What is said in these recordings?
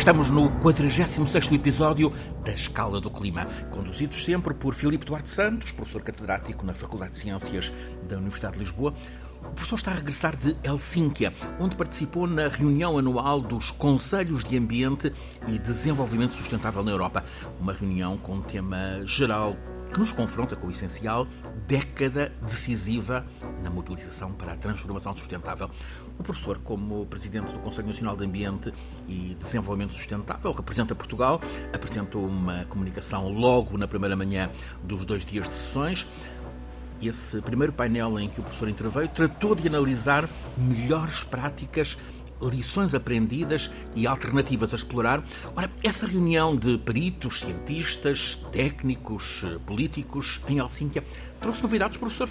Estamos no 46º episódio da Escala do Clima, conduzidos sempre por Filipe Duarte Santos, professor catedrático na Faculdade de Ciências da Universidade de Lisboa. O professor está a regressar de Helsínquia, onde participou na reunião anual dos Conselhos de Ambiente e Desenvolvimento Sustentável na Europa. Uma reunião com um tema geral que nos confronta com o essencial década decisiva na mobilização para a transformação sustentável. O professor, como presidente do Conselho Nacional de Ambiente e Desenvolvimento Sustentável, representa Portugal, apresentou uma comunicação logo na primeira manhã dos dois dias de sessões. Esse primeiro painel em que o professor interveio tratou de analisar melhores práticas lições aprendidas e alternativas a explorar. Ora, essa reunião de peritos, cientistas, técnicos, políticos em Helsínquia trouxe novidades, professor?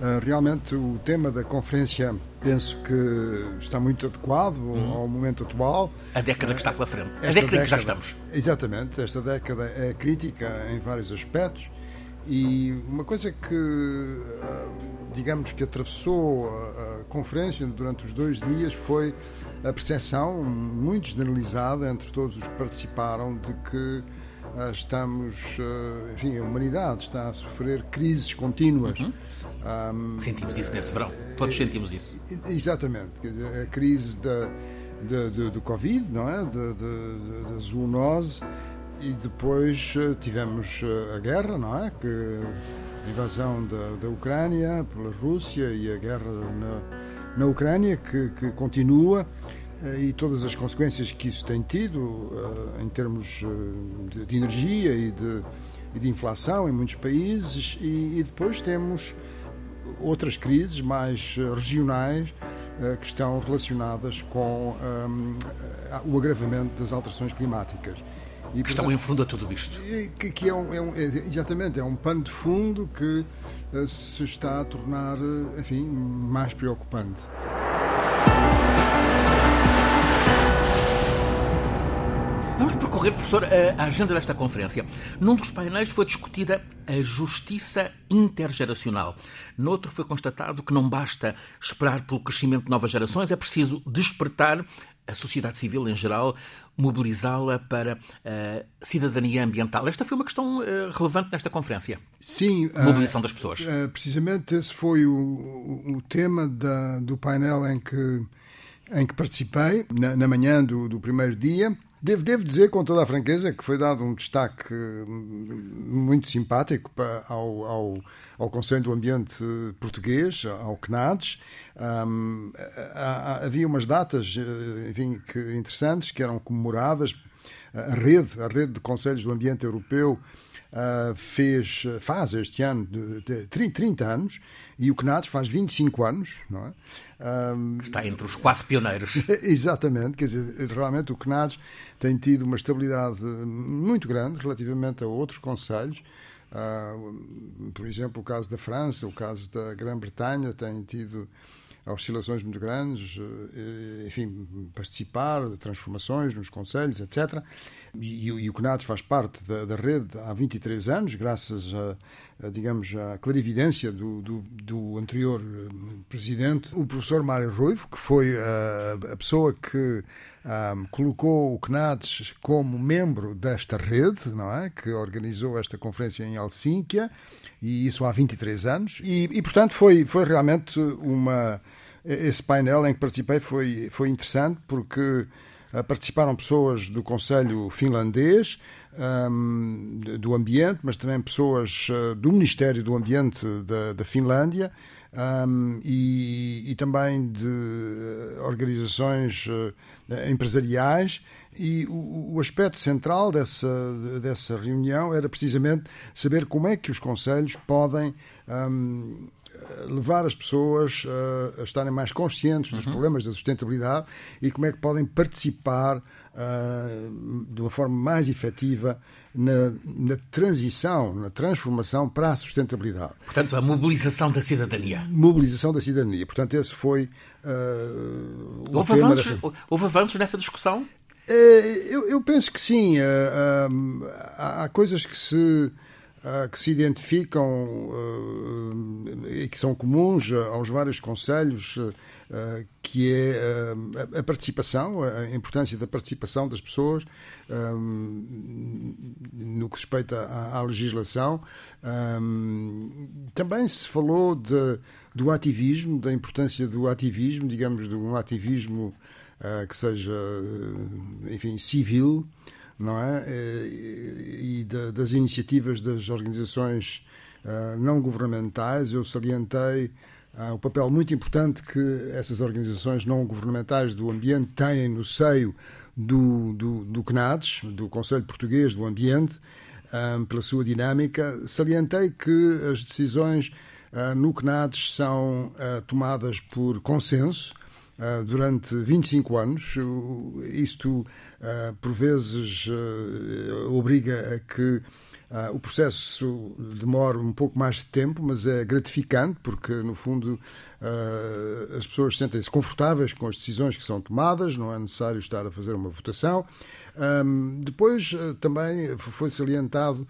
Ah, realmente o tema da conferência penso que está muito adequado uhum. ao momento atual. A década que está pela frente. Esta a década, década que já estamos. Exatamente. Esta década é crítica em vários aspectos e uma coisa que, ah, digamos, que atravessou a conferência durante os dois dias foi a percepção muito generalizada entre todos os que participaram de que ah, estamos, enfim, a humanidade está a sofrer crises contínuas. Uhum um, sentimos isso nesse verão, todos sentimos isso. Exatamente, a crise da, do Covid, não é? Da, zoonose, e depois eh, tivemos eh, a guerra, não é? Que, a invasão da, da Ucrânia pela Rússia e a guerra na, na Ucrânia, que, que continua eh, e todas as consequências que isso tem tido em termos de, de energia e de, e de, inflação em muitos países, e, e depois temos outras crises mais eh, regionais eh, que estão relacionadas com um, eh, o agravamento das alterações climáticas. E, que estão em fundo a tudo isto. Que, que é, um, é um, é, exatamente, é um pano de fundo que uh, se está a tornar, enfim, mais preocupante. Vamos percorrer, professor, a agenda desta conferência. Num dos painéis foi discutida a justiça intergeracional. Noutro foi constatado que não basta esperar pelo crescimento de novas gerações, é preciso despertar a sociedade civil em geral, mobilizá-la para a cidadania ambiental. Esta foi uma questão eh, relevante nesta conferência. Sim. Mobilização uh, das pessoas. Precisamente esse foi o, o tema da, do painel em que, em que participei, na, na manhã do, do primeiro dia. Devo, devo, dizer com toda a franqueza que foi dado um destaque muito simpático ao, ao, ao, Conselho do Ambiente Português, ao CNADES. Um, havia umas datas eh, enfim, que, interessantes que eram comemoradas. A rede, a rede de Conselhos do Ambiente Europeu uh, fez, faz este ano de, de 30 anos e o CNADES faz 25 anos, não é? Um, Está entre os quase pioneiros. Exatamente, quer dizer, realmente o CNADES tem tido uma estabilidade muito grande relativamente a outros conselhos. Uh, por exemplo, o caso da França, o caso da Grã-Bretanha tem tido oscilações muito grandes, eh, enfim, participar de transformações nos conselhos, etc. E, e, o CNADES faz parte da, da, rede há 23 anos, graças a, a digamos, à clarividência do, do, do, anterior eh, presidente, o professor Mário Ruivo, que foi a, a pessoa que um, colocou o CNADES como membro desta rede, não é? Que organizou esta conferência em Helsínquia, e isso há 23 anos. E, e portanto, foi, foi realmente uma. Esse painel em que participei foi, foi interessante porque participaram pessoas do Conselho finlandês, um, do Ambiente, mas também pessoas uh, do Ministério do Ambiente da, da Finlândia um, e, e, também de uh, organizações empresariais. E o, o, aspecto central dessa, dessa reunião era precisamente saber como é que os conselhos podem um, levar as pessoas a, a, estarem mais conscientes dos uhum. problemas da sustentabilidade e como é que podem participar uh, de uma forma mais efetiva na, na, transição, na transformação para a sustentabilidade. Portanto, a mobilização da cidadania. Mobilização da cidadania. Portanto, esse foi uh, o houve, avanços, dessa... houve avanços nessa discussão? Eh, eu, eu, penso que sim. Eh, há coisas que se que se identificam e que são comuns aos vários conselhos, que é a participação, a importância da participação das pessoas no que respeita à, legislação. Também se falou de, do ativismo, da importância do ativismo, digamos, de um ativismo que seja, enfim, civil, não é? E das iniciativas das organizações uh, não governamentais. Eu salientei uh, o papel muito importante que essas organizações não governamentais do ambiente têm no seio do, do, do CNADES, do Conselho Português do Ambiente, pela sua dinâmica. Salientei que as decisões no CNADES são tomadas por consenso durante 25 anos. Isto uh, por vezes uh, obriga a que o processo demora um pouco mais de tempo, mas é gratificante, porque, no fundo, as pessoas sentem-se confortáveis com as decisões que são tomadas, não é necessário estar a fazer uma votação. Depois, também foi salientado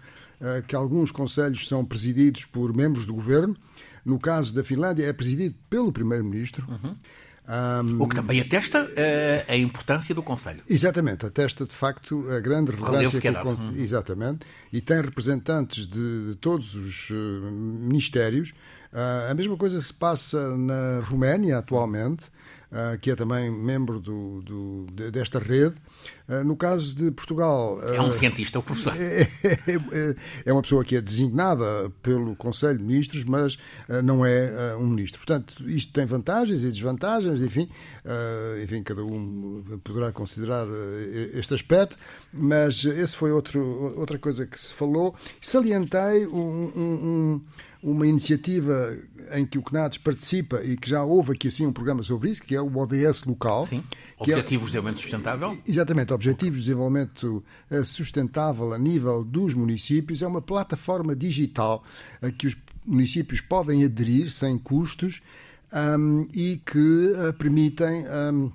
que alguns conselhos são presididos por membros do governo. No caso da Finlândia, é presidido pelo primeiro-ministro. Uhum. Um, o que também atesta uh, a importância do Conselho. Exatamente, atesta de facto a grande relevância que, que o Conselho. Hum. Exatamente, e tem representantes de, de todos os uh, ministérios. Uh, a mesma coisa se passa na Roménia atualmente. Uh, que é também membro do, do, desta rede. Uh, no caso de Portugal. É um cientista, o professor. É, é, é, uma pessoa que é designada pelo Conselho de Ministros, mas não é um ministro. Portanto, isto tem vantagens e desvantagens, enfim, enfim cada um poderá considerar este aspecto, mas esse foi outro, outra coisa que se falou. Salientei um, um, um uma iniciativa em que o CNADES participa e que já houve aqui assim um programa sobre isso, que é o ODS local. Sim, é Objetivos é, de Desenvolvimento Sustentável. Exatamente, Objetivos de Desenvolvimento eh, Sustentável a nível dos municípios. É uma plataforma digital a que os municípios podem aderir sem custos um, e que uh, permitem. Um,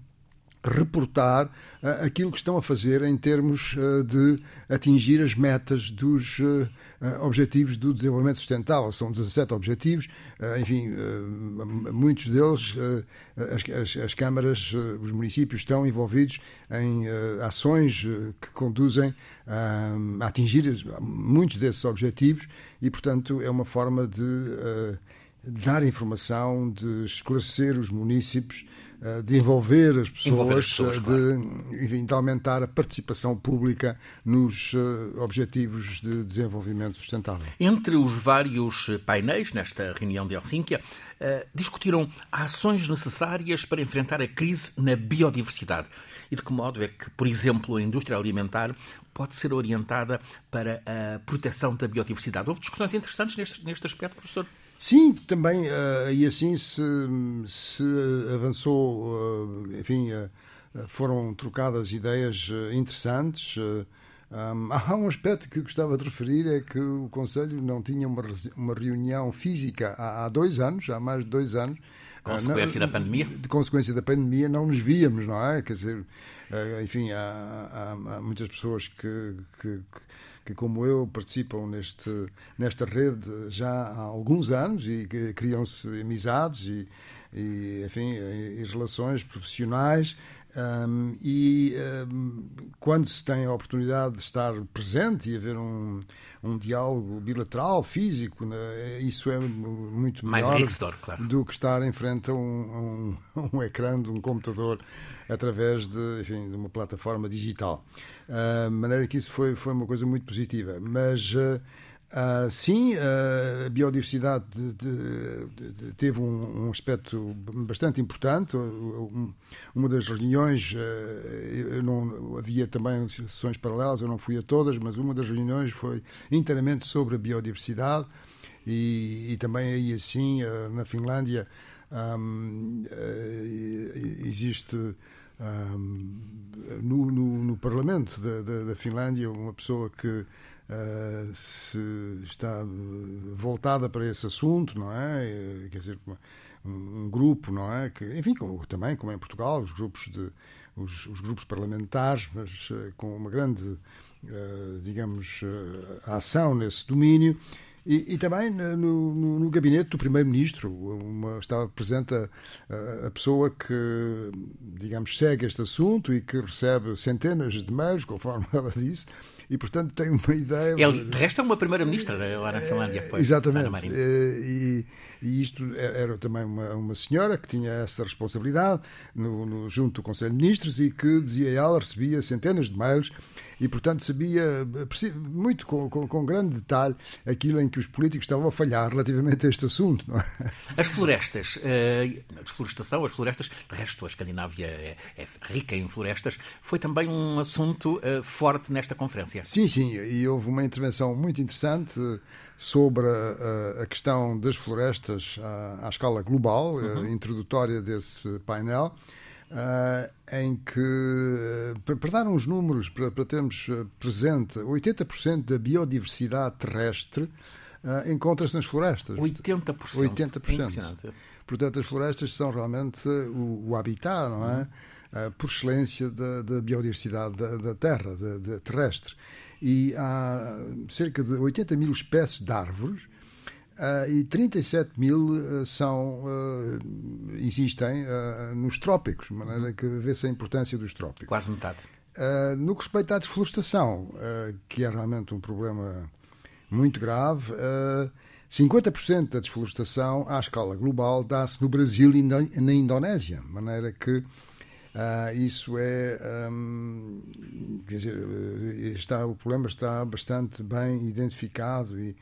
reportar uh, aquilo que estão a fazer em termos uh, de atingir as metas dos uh, objetivos do desenvolvimento sustentável. São 17 objetivos, enfim, muitos deles, as, as, as, câmaras, os municípios estão envolvidos em ações que conduzem a atingir muitos desses objetivos e, portanto, é uma forma de dar informação, de esclarecer os municípios eh, de envolver as pessoas, envolver as pessoas de, claro. enfim, de aumentar a participação pública nos uh, objetivos de desenvolvimento sustentável. Entre os vários painéis nesta reunião de Helsínquia, discutiram ações necessárias para enfrentar a crise na biodiversidade. E de que modo é que, por exemplo, a indústria alimentar pode ser orientada para a proteção da biodiversidade? Houve discussões interessantes neste, neste aspecto, professor? Sim, também, uh, e assim se, se avançou, uh, enfim, uh, foram trocadas ideias interessantes. Um, há um aspecto que gostava de referir, é que o Conselho não tinha uma, uma reunião física há, há dois anos, há mais de dois anos. Consequência não, da pandemia? De consequência da pandemia, não nos víamos, não é? Quer dizer, enfim, há, há, há muitas pessoas que, que, que que, como eu, participam neste, nesta rede já há alguns anos e criam-se amizades e, e, enfim, e relações profissionais. Um, e um, quando se tem a oportunidade de estar presente e haver um, um diálogo bilateral, físico, né, isso é muito melhor claro. do que estar em frente a um, um, um ecrã de um computador através de, enfim, de uma plataforma digital. Uh, de maneira que isso foi, foi uma coisa muito positiva. Mas. Uh, Uh, sim, uh, a biodiversidade de, de, de, teve um, um, aspecto bastante importante. Um, uma das reuniões, uh, não, havia também sessões paralelas, eu não fui a todas, mas uma das reuniões foi inteiramente sobre a biodiversidade e, e também aí assim, na Finlândia, um, existe no, no, no, Parlamento da, da, da, Finlândia uma pessoa que uh, se está voltada para esse assunto, não é? Quer dizer, um, um grupo, não é? Que, enfim, como, também, como em Portugal, os grupos de, os, os grupos parlamentares, mas com uma grande, digamos, ação nesse domínio. E, e também no, no, no, gabinete do Primeiro-Ministro estava presente a, a, pessoa que, digamos, segue este assunto e que recebe centenas de mails, conforme ela disse, e, portanto, tem uma ideia. Ele, de resto, é uma primeira-ministra lá na Finlândia. Pois, Exatamente. Eh, e, e, isto era também uma, uma senhora que tinha essa responsabilidade no, no, junto do Conselho de Ministros e que, dizia ela, recebia centenas de mails e, portanto, sabia muito com, com, com, grande detalhe aquilo em que os políticos estavam a falhar relativamente a este assunto. É? As florestas, eh, a desflorestação, as florestas, de resto, a Escandinávia é, é rica em florestas, foi também um assunto uh, forte nesta conferência. Sim, sim, e houve uma intervenção muito interessante sobre a, a questão das florestas à, à escala global, eh, uhum. introdutória desse painel. Uh, em que, para, dar uns números, para, para termos presente, 80% da biodiversidade terrestre uh, encontra-se nas florestas. 80%? 80%. Portanto, as florestas são realmente o, o habitat, não é? Uhum. por excelência da, da biodiversidade da, da Terra, da terrestre. E há cerca de 80 mil espécies de árvores Uh, e 37 mil uh, são, uh, existem nos trópicos, de maneira que vê-se a importância dos trópicos. Quase metade. no que respeita à desflorestação, que é realmente um problema muito grave, 50% da desflorestação à escala global dá-se no Brasil e na, na Indonésia, de maneira que isso é. Um, quer dizer, está, o problema está bastante bem identificado e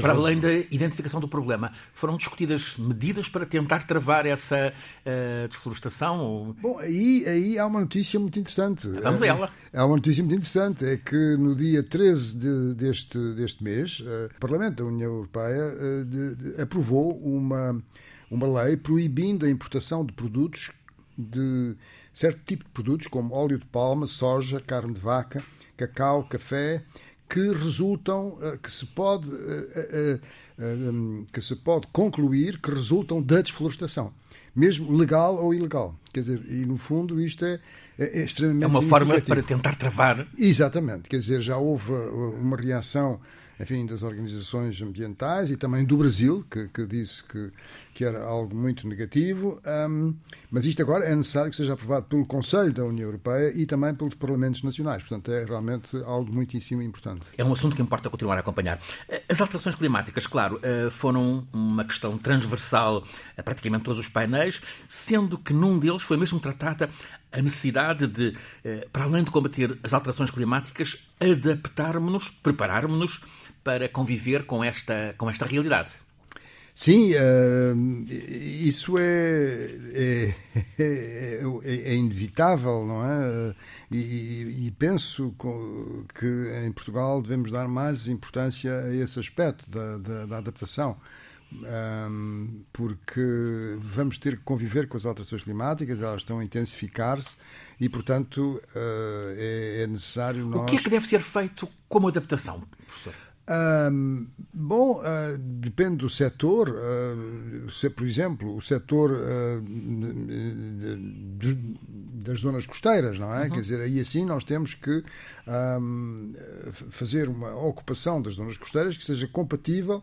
para além da identificação do problema, foram discutidas medidas para tentar travar essa uh, desflorestação? Ou... Bom, aí, aí há uma notícia muito interessante. Vamos a ela. Há uma notícia muito interessante, é que no dia 13 de, deste, deste mês, uh, o Parlamento da União Europeia uh, de, de, aprovou uma, uma lei proibindo a importação de produtos de certo tipo de produtos, como óleo de palma, soja, carne de vaca, cacau, café, que resultam, eh, que se pode, eh, eh, que se pode concluir que resultam da desflorestação, mesmo legal ou ilegal. Quer dizer, e no fundo isto é, é, é extremamente É uma forma para tentar travar. Exatamente, quer dizer, já houve uma reação enfim, das organizações ambientais e também do Brasil, que, que disse que, que era algo muito negativo. Um, mas isto agora é necessário que seja aprovado pelo Conselho da União Europeia e também pelos Parlamentos Nacionais. Portanto, é realmente algo muitíssimo importante. É um assunto que importa continuar a acompanhar. As alterações climáticas, claro, eh, foram uma questão transversal a praticamente todos os painéis, sendo que num deles foi mesmo tratada a necessidade de, eh, para além de combater as alterações climáticas, adaptarmos-nos, prepararmos-nos para conviver com esta, com esta realidade. Sim, uh, isso é, é, é, é, inevitável, não é? E, e, penso que em Portugal devemos dar mais importância a esse aspecto da, da, da adaptação. Um, porque vamos ter que conviver com as alterações climáticas, elas estão a intensificar-se e, portanto, uh, é, é, necessário nós. O que é que deve ser feito como adaptação, professor? Bom, uh, depende do setor. Uh, se, por exemplo, o setor uh, de, de, das zonas costeiras, não é? Uhum. Quer dizer, aí assim nós temos que um, fazer uma ocupação das zonas costeiras que seja compatível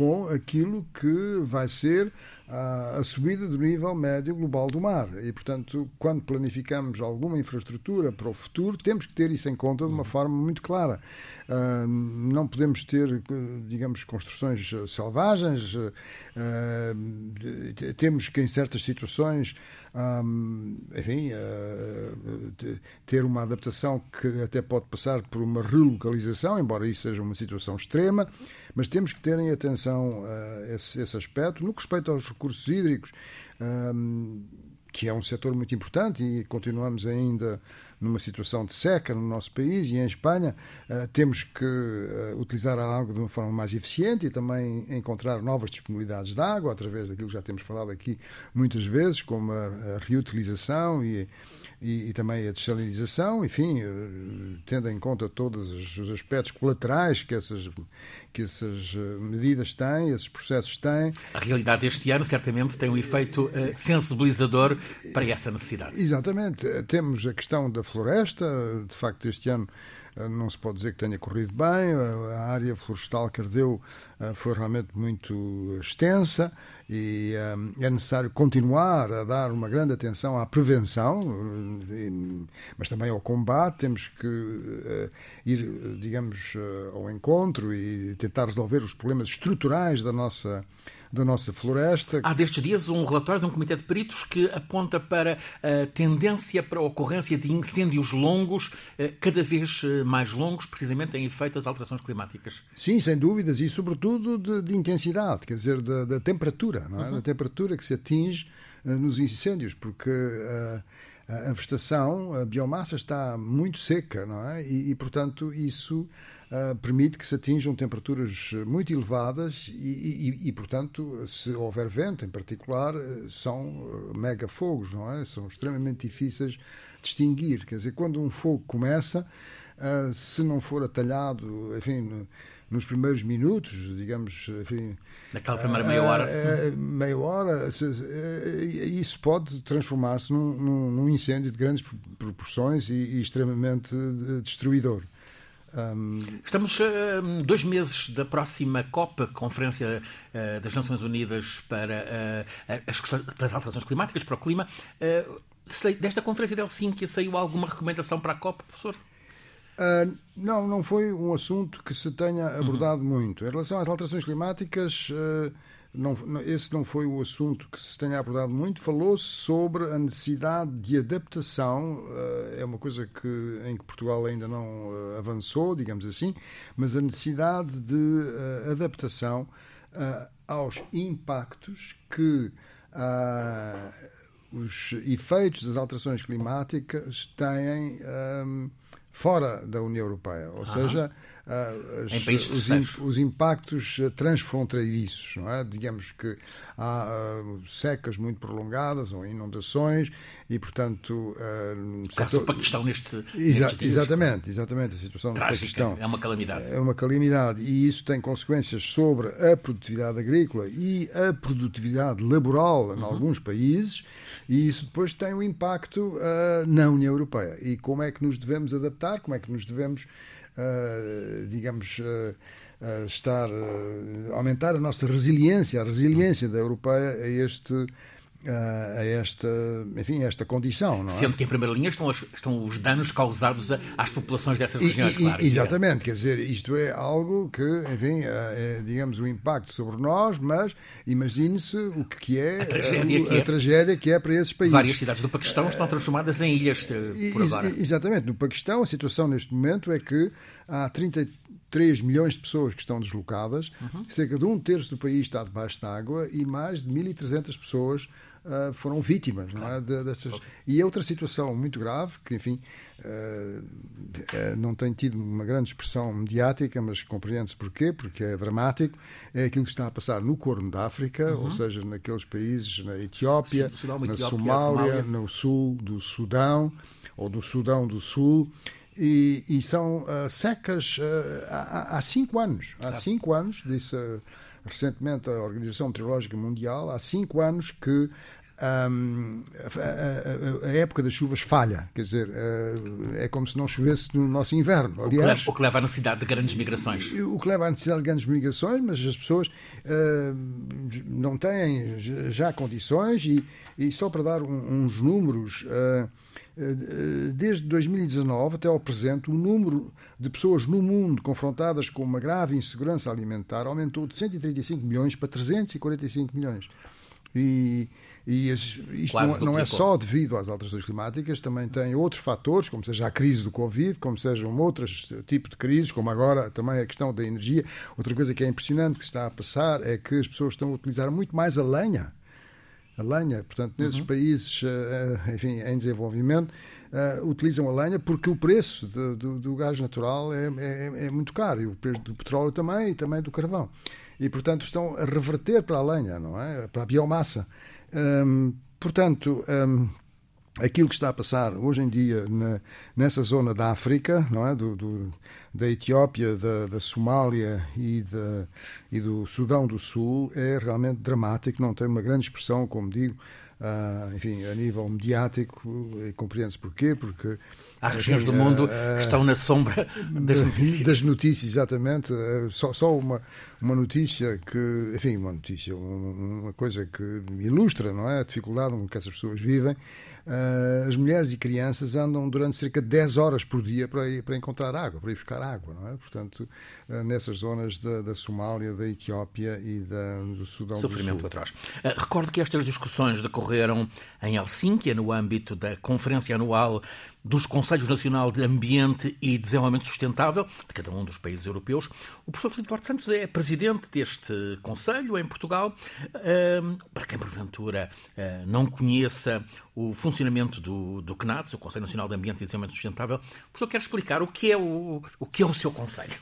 com aquilo que vai ser a, a subida do nível médio global do mar. E, portanto, quando planificamos alguma infraestrutura para o futuro, temos que ter isso em conta de uma uhum. forma muito clara. Uh, não podemos ter, digamos, construções selvagens, uh, temos que, em certas situações, enfim, uh, ter uma adaptação que até pode passar por uma relocalização, embora isso seja uma situação extrema, mas temos que ter em atenção uh, esse, esse, aspecto. No que respeita aos recursos hídricos, que é um setor muito importante e continuamos ainda numa situação de seca no nosso país e em Espanha, uh, temos que uh, utilizar a água de uma forma mais eficiente e também encontrar novas disponibilidades de água, através daquilo que já temos falado aqui muitas vezes, como a reutilização e, e, e, também a desalinização, enfim, uh, tendo em conta todos os aspectos colaterais que essas, que essas medidas têm, esses processos têm. A realidade deste ano certamente tem um efeito uh, sensibilizador para essa necessidade. Exatamente. Temos a questão da floresta, de facto, este ano eh, não se pode dizer que tenha corrido bem. A área florestal que ardeu eh, foi realmente muito extensa e eh, é necessário continuar a dar uma grande atenção à prevenção, mas também ao combate. Temos que ir, digamos, ao encontro e tentar resolver os problemas estruturais da nossa da nossa floresta. Há destes dias um relatório de um comitê de peritos que aponta para a tendência para a ocorrência de incêndios longos, eh, cada vez eh, mais longos, precisamente em efeito das alterações climáticas. Sim, sem dúvidas, e sobretudo de, de intensidade, quer dizer, da, da temperatura, não é? Uhum. da temperatura que se atinge nos incêndios, porque uh, a vegetação, a biomassa está muito seca, não é? E, e portanto, isso uh, permite que se atinjam temperaturas muito elevadas e, e, e, portanto, se houver vento em particular, são megafogos, não é? São extremamente difíceis de distinguir. Quer dizer, quando um fogo começa, uh, se não for atalhado, enfim nos primeiros minutos, digamos, enfim, naquela primeira meia hora, uh, meia hora, isso pode transformar-se num, num, num, incêndio de grandes proporções e, e extremamente destruidor. Um... Estamos uh, dois meses da próxima COP, Conferência uh, das Nações Unidas para, uh, as, para as alterações climáticas, para o clima. desta Conferência de Helsinki saiu alguma recomendação para a COP, professor? não, não foi um assunto que se tenha abordado uhum. muito. Em relação às alterações climáticas não, esse não foi o assunto que se tenha abordado muito. Falou-se sobre a necessidade de adaptação, eh, é uma coisa que, em que Portugal ainda não eh, avançou, digamos assim, mas a necessidade de eh, adaptação aos impactos que os efeitos das alterações climáticas têm fora da União Europeia, ou seja, as, os, os, impactos uh, transfronteiriços, não é? Digamos que há uh, secas muito prolongadas ou inundações e, portanto... Uh, o caso do Paquistão neste, Exa nestes Exatamente, exatamente. A situação Trágica, do Paquistão é uma calamidade. É uma calamidade e isso tem consequências sobre a produtividade agrícola e a produtividade laboral em uhum. alguns países e isso depois tem um impacto uh, na União Europeia. E como é que nos devemos adaptar, como é que nos devemos uh, digamos, uh, uh, estar, aumentar a nossa resiliência, a resiliência da europeia a este a esta, enfim, a esta condição. Não é? Sendo que em primeira linha estão, as, estão os danos causados às populações dessas regiões, e, claro. Exatamente, quer dizer, isto é algo que, enfim, é, digamos, o impacto sobre nós, mas imagine-se o que é a, tragédia, a, que, a é. tragédia que é para esses países. Várias cidades do Paquistão estão transformadas em ilhas por agora. Exatamente, no Paquistão a situação neste momento é que há 33 milhões de pessoas que estão deslocadas, uhum. cerca de um terço do país está debaixo da água e mais de 1.300 pessoas uh, foram vítimas não é? De, dessas... E é outra situação muito grave, que, enfim, uh, não tem tido uma grande expressão mediática, mas compreende-se porquê, porque é dramático, é aquilo que está a passar no Corno da África, uhum. ou seja, naqueles países, na Etiópia, Sudão, na Etiópia, Somália, Somália, no sul do Sudão, ou do Sudão do Sul, e, e, são uh, secas uh, há, há, cinco anos. Há cinco anos, disse uh, recentemente a Organização Meteorológica Mundial, há cinco anos que um, a, a, a, época das chuvas falha, quer dizer, uh, é como se não chovesse no nosso inverno. Aliás, o, que leva, à necessidade de grandes migrações. O que leva à necessidade de grandes migrações, mas as pessoas uh, não têm já condições, e, e só para dar um, uns números. Uh, desde 2019 até ao presente, o número de pessoas no mundo confrontadas com uma grave insegurança alimentar aumentou de 135 milhões para 345 milhões. E, e isto não, não, é só devido às alterações climáticas, também tem outros fatores, como seja a crise do Covid, como sejam outros tipos de crises, como agora também a questão da energia. Outra coisa que é impressionante que se está a passar é que as pessoas estão a utilizar muito mais a lenha. A lenha, portanto, nesses uhum. países eh, eh, enfim, em desenvolvimento, uh, utilizam a lenha porque o preço de, do, do, gás natural é, é, é muito caro, e o preço do petróleo também, e também do carvão. E, portanto, estão a reverter para a lenha, não é? Para a biomassa. Um, portanto, um, aquilo que está a passar hoje em dia na, nessa zona da África, não é? Do, do, da Etiópia, da, da Somália e, da, e do Sudão do Sul é realmente dramático, não tem uma grande expressão, como digo, uh, enfim, a nível mediático, compreende-se porquê, porque Há regiões do mundo que estão na sombra das notícias. Das notícias, exatamente. Só, só uma, uma notícia que, enfim, uma notícia, uma coisa que ilustra, não é? A dificuldade com que essas pessoas vivem uh, as mulheres e crianças andam durante cerca de 10 horas por dia para, ir, para encontrar água, para ir buscar água, não é? Portanto, uh, nessas zonas da, da, Somália, da Etiópia e da, do Sudão Sofrimento do Sul. atrás. Uh, recordo que estas discussões decorreram em Helsínquia, no âmbito da Conferência Anual dos Conselhos Nacional de Ambiente e Desenvolvimento Sustentável de cada um dos países europeus. O professor Filipe Duarte Santos é presidente deste Conselho em Portugal. Para quem porventura não conheça o funcionamento do, do CNADS, o Conselho Nacional de Ambiente e Desenvolvimento Sustentável, o professor quer explicar o que é o, o, que é o seu Conselho?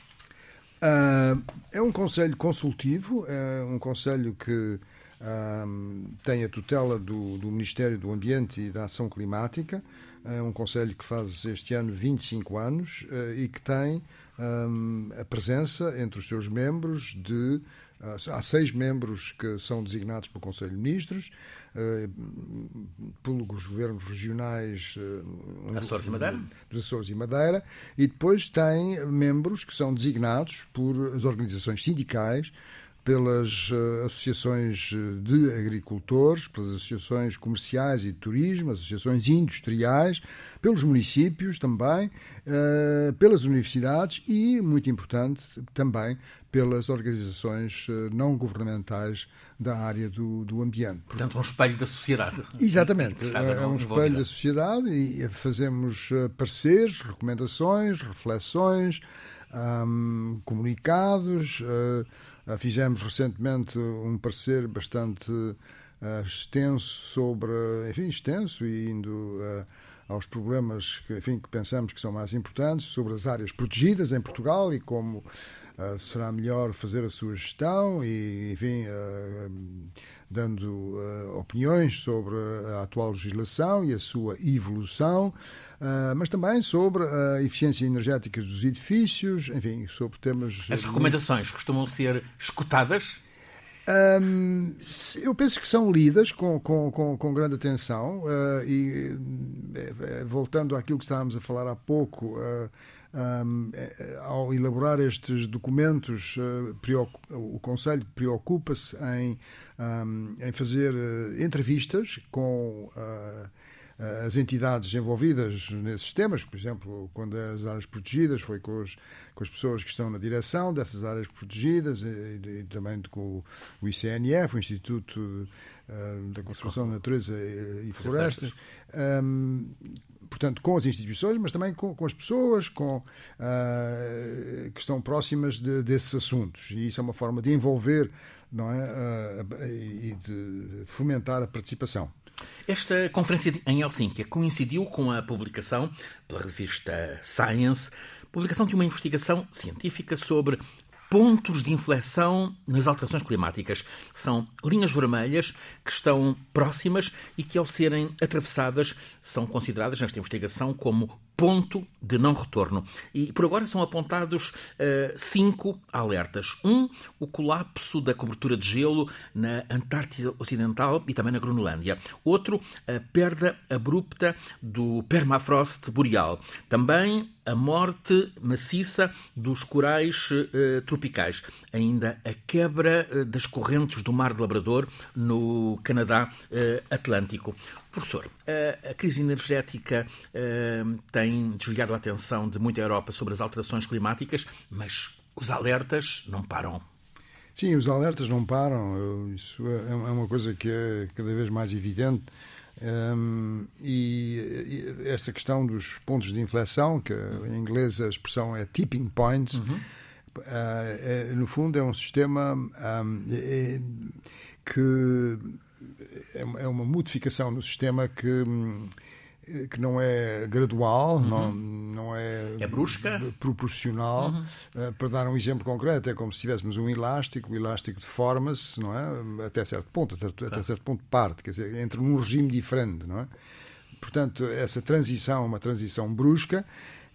Uh, é um Conselho consultivo, é um Conselho que uh, tem a tutela do, do Ministério do Ambiente e da Ação Climática. É um Conselho que faz este ano 25 anos uh, e que tem um, a presença entre os seus membros de. há seis membros que são designados pelo Conselho de Ministros, pelos governos regionais Açores e Madeira. dos Açores e Madeira, e depois tem membros que são designados por as organizações sindicais, pelas uh, associações de agricultores, pelas associações comerciais e de turismo, associações industriais, pelos municípios também, uh, pelas universidades e, muito importante, também pelas organizações não governamentais da área do, do ambiente. Portanto, um espelho da sociedade. Exatamente, é um espelho da sociedade e fazemos pareceres, recomendações, reflexões, comunicados. Fizemos recentemente um parecer bastante uh, extenso sobre, enfim, extenso e indo uh, aos problemas que, enfim, que pensamos que são mais importantes, sobre as áreas protegidas em Portugal e como será melhor fazer a sua gestão e, enfim, dando opiniões sobre a atual legislação e a sua evolução, mas também sobre a eficiência energética dos edifícios, enfim, sobre temas. As recomendações costumam ser escutadas? Eu penso que são lidas com, com, com, com grande atenção e, voltando àquilo que estávamos a falar há pouco um, é, ao elaborar estes documentos, uh, o Conselho preocupa-se em, um, em fazer uh, entrevistas com uh, as entidades envolvidas nesses temas, por exemplo, quando as áreas protegidas, foi com, os, com as pessoas que estão na direção dessas áreas protegidas e, e também com o ICNF, o Instituto da Conservação da Natureza e Florestas. Um, portanto, com as instituições, mas também com, com as pessoas com, uh, que estão próximas de, desses assuntos. E isso é uma forma de envolver não é, uh, e de fomentar a participação. Esta conferência em Helsínquia coincidiu com a publicação pela revista Science, publicação de uma investigação científica sobre pontos de inflexão nas alterações climáticas. São linhas vermelhas que estão próximas e que, ao serem atravessadas, são consideradas nesta investigação como ponto de não retorno. E por agora são apontados uh, cinco alertas. Um, o colapso da cobertura de gelo na Antártida Ocidental e também na Groenlândia. Outro, a perda abrupta do permafrost boreal. Também a morte maciça dos corais uh, tropicais. Ainda a quebra uh, das correntes do Mar de Labrador no Canadá Atlântico. Professor, a, crise energética tem desviado a atenção de muita Europa sobre as alterações climáticas, mas os alertas não param. Sim, os alertas não param. Isso é, é uma coisa que é cada vez mais evidente. Um, e, e essa questão dos pontos de inflexão, que em inglês a expressão é tipping points, uhum. uh, é, no fundo é um sistema um, é, que é, é uma modificação no sistema que que não é gradual, uhum. não, não é, é brusca, proporcional. Uhum. Uh, para dar um exemplo concreto, é como se tivéssemos um elástico, o elástico deforma-se, não é? Até certo ponto, até, até certo ponto parte, quer dizer, entra num regime diferente, não é? portanto, essa transição é uma transição brusca,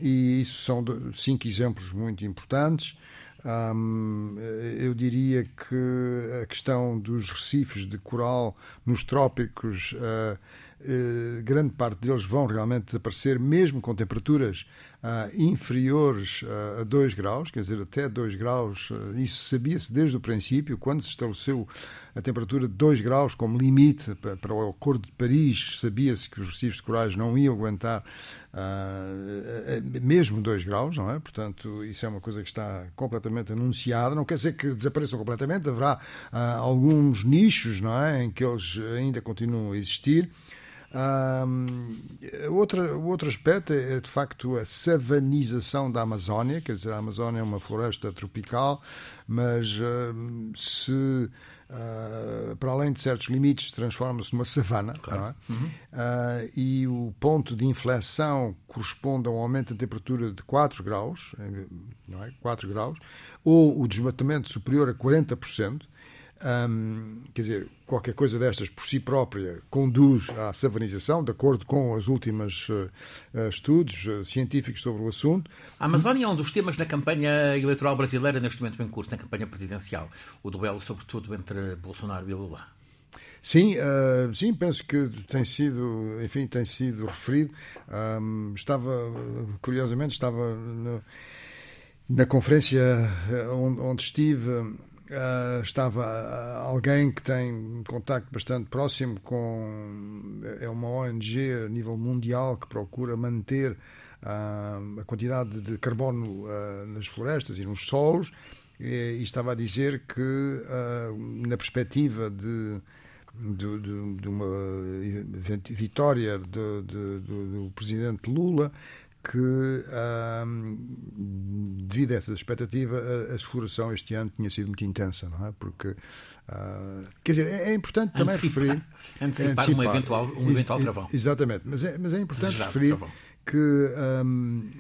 e isso são cinco exemplos muito importantes. Um, eu diria que a questão dos recifes de coral nos trópicos, uh, uh, grande parte deles vão realmente desaparecer, mesmo com temperaturas uh, inferiores a 2 graus, quer dizer, até 2 graus. isso sabia-se desde o princípio, quando se estabeleceu a temperatura de 2 graus como limite para, para o Acordo de Paris, sabia-se que os recifes de corais não iam aguentar mesmo 2 graus, não é? Portanto, isso é uma coisa que está completamente anunciada. Não quer dizer que desapareçam completamente, haverá alguns nichos, não é? Em que eles ainda continuam a existir. Um, outra, o outro aspecto é, de facto, a savanização da Amazónia, quer dizer, a Amazónia é uma floresta tropical, mas uh, se Uh, para além de certos limites, transforma-se numa savana. Claro. É? Uhum. Uh, e o ponto de inflexão corresponde a um aumento da temperatura de 4 graus, não é? 4 graus, ou o desmatamento superior a 40%. Quer dizer, qualquer coisa destas por si própria conduz à savanização, de acordo com os últimos uh, estudos uh, científicos sobre o assunto. A Amazónia é um dos temas na campanha eleitoral brasileira, neste momento em curso, na campanha presidencial. O duelo, sobretudo, entre Bolsonaro e Lula. Sim, uh, sim, penso que tem sido, enfim, tem sido referido. Um, estava, curiosamente, estava no, na conferência onde, onde estive Uh, estava uh, alguém que tem contacto bastante próximo com é uma ONG a nível mundial que procura manter uh, a quantidade de carbono nas florestas e nos solos e, e estava a dizer que na perspectiva de de, de, de, uma vitória do, do presidente Lula que, devido a essa expectativa, a, a exploração este ano tinha sido muito intensa, não é? Porque, uh, quer dizer, é, é importante também antecipar, referir. Antecipar, antecipar um eventual, um eventual travão. Exatamente, mas é, mas é importante Desejado referir travão. que um,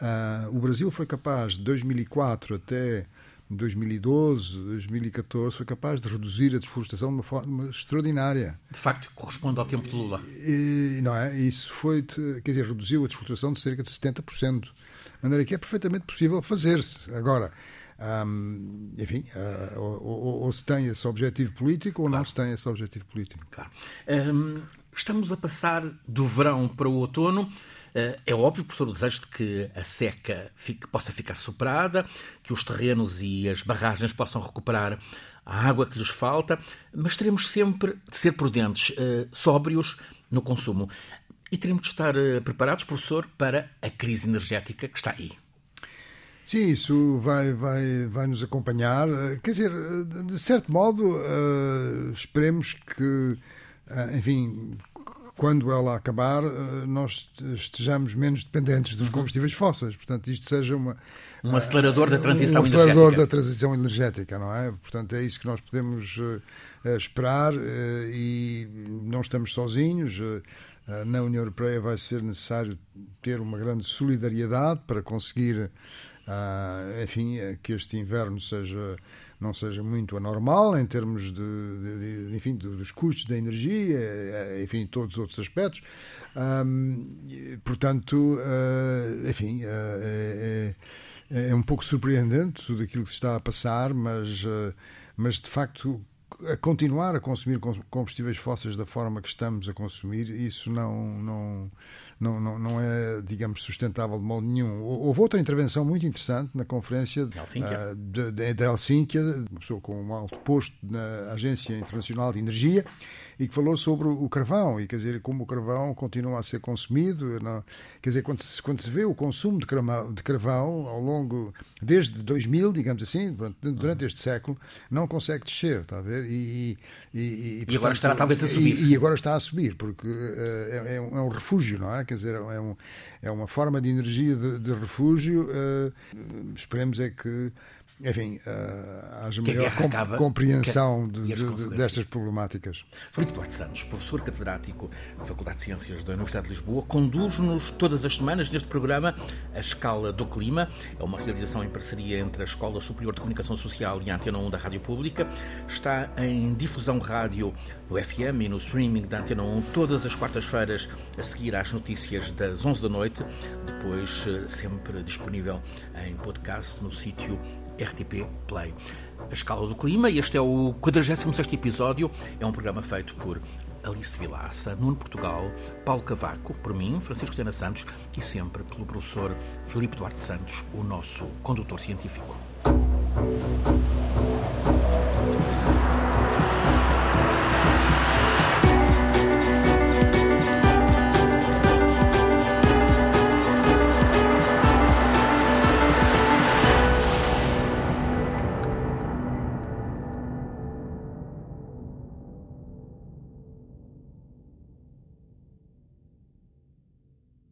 uh, o Brasil foi capaz, de 2004 até 2012, 2014, foi capaz de reduzir a desflorestação de uma forma extraordinária. De facto, corresponde ao tempo de Lula. E, não é? Isso foi, quer dizer, reduziu a desflorestação de cerca de 70%. De maneira que é perfeitamente possível fazer-se. Agora, hum, enfim, uh, ou, ou, ou, se tem esse objetivo político ou claro. não se tem esse objetivo político. Claro. Um, estamos a passar do verão para o outono. Eh, é óbvio, professor, o desejo de que a seca fique, possa ficar superada, que os terrenos e as barragens possam recuperar a água que lhes falta, mas teremos sempre de ser prudentes, eh, sóbrios no consumo. E teremos de estar eh, preparados, professor, para a crise energética que está aí. Sim, isso vai, vai, vai nos acompanhar. Quer dizer, de certo modo, esperemos que, enfim, quando ela acabar, eh, nós estejamos menos dependentes dos uhum. combustíveis fósseis. Portanto, isto seja uma. Um acelerador da transição um energética. Um acelerador da transição energética, não é? Portanto, é isso que nós podemos uh, esperar e não estamos sozinhos. Na União Europeia vai ser necessário ter uma grande solidariedade para conseguir, enfim, que este inverno seja não seja muito anormal em termos de, de, de enfim, dos custos da energia, eh, enfim, todos os outros aspectos. portanto, uh, enfim, uh, é, é, um pouco surpreendente tudo aquilo que se está a passar, mas, mas de facto a continuar a consumir combustíveis fósseis da forma que estamos a consumir, isso não, não, não, não, é, digamos, sustentável de modo nenhum. Houve outra intervenção muito interessante na conferência de Helsínquia, de, de, de Helsínquia uma pessoa com um alto posto na Agência Internacional de Energia, e que falou sobre o carvão, e quer dizer, como o carvão continua a ser consumido. Não, quer dizer, quando se, quando se vê o consumo de carvão, de carvão ao longo, desde 2000, digamos assim, durante, durante este século, não consegue descer, está a ver? E, e, e, portanto, e agora está talvez a subir. E, agora está a subir, porque uh, é, é, um, é, um, refúgio, não é? Quer dizer, é, um, é uma forma de energia de, de refúgio. Uh, esperemos é que enfim, uh, haja maior com, acaba, compreensão que, de, de, destas problemáticas. Filipe Duarte Santos, professor catedrático da Faculdade de Ciências da Universidade de Lisboa, conduz-nos todas as semanas neste programa A Escala do Clima. É uma realização em parceria entre a Escola Superior de Comunicação Social e a Antena 1 da Rádio Pública. Está em difusão rádio no FM e no streaming da Antena 1 todas as quartas-feiras a seguir às notícias das 11 da noite, depois eh, sempre disponível em podcast no sítio RTP Play. A Escala do Clima, este é o 46 episódio, é um programa feito por Alice Vilaça, Nuno Portugal, Paulo Cavaco, por mim, Francisco Sena Santos e sempre pelo professor Filipe Duarte Santos, o nosso condutor científico.